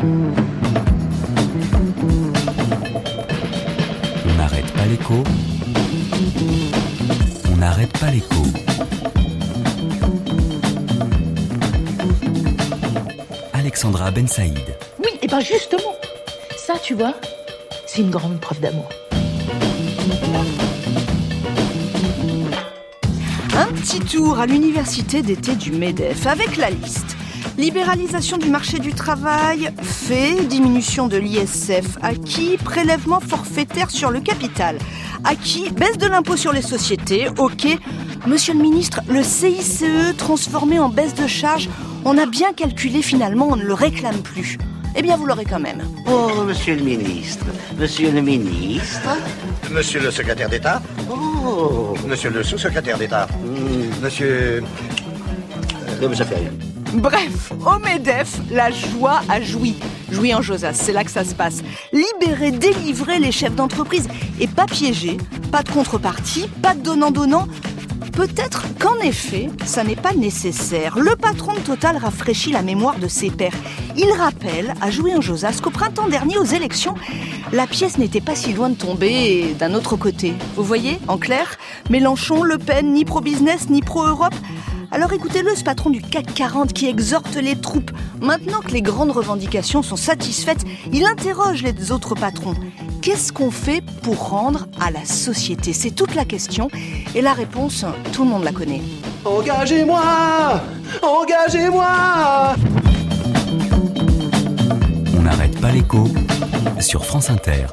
On n'arrête pas l'écho. On n'arrête pas l'écho. Alexandra Ben Saïd. Oui, et ben justement, ça tu vois, c'est une grande preuve d'amour. Un petit tour à l'université d'été du MEDEF avec la liste. Libéralisation du marché du travail, fait, diminution de l'ISF, acquis, prélèvement forfaitaire sur le capital, acquis, baisse de l'impôt sur les sociétés, ok. Monsieur le ministre, le CICE transformé en baisse de charge, on a bien calculé finalement, on ne le réclame plus. Eh bien, vous l'aurez quand même. Oh, monsieur le ministre, monsieur le ministre, Monsieur le secrétaire d'État oh, Monsieur le sous-secrétaire d'État hmm, Monsieur... non, mais ça fait rien. Bref, au MEDEF, la joie a joui. Joui en Josas, c'est là que ça se passe. Libérer, délivrer les chefs d'entreprise et pas piéger, pas de contrepartie, pas de donnant-donnant. Peut-être qu'en effet, ça n'est pas nécessaire. Le patron de Total rafraîchit la mémoire de ses pairs. Il rappelle à Jouy en Josas qu'au printemps dernier, aux élections, la pièce n'était pas si loin de tomber d'un autre côté. Vous voyez, en clair, Mélenchon, Le Pen, ni pro-business, ni pro-Europe. Alors écoutez-le, ce patron du CAC 40 qui exhorte les troupes. Maintenant que les grandes revendications sont satisfaites, il interroge les autres patrons. Qu'est-ce qu'on fait pour rendre à la société? C'est toute la question. Et la réponse, tout le monde la connaît. Engagez-moi Engagez-moi n'arrête pas l'écho sur France Inter.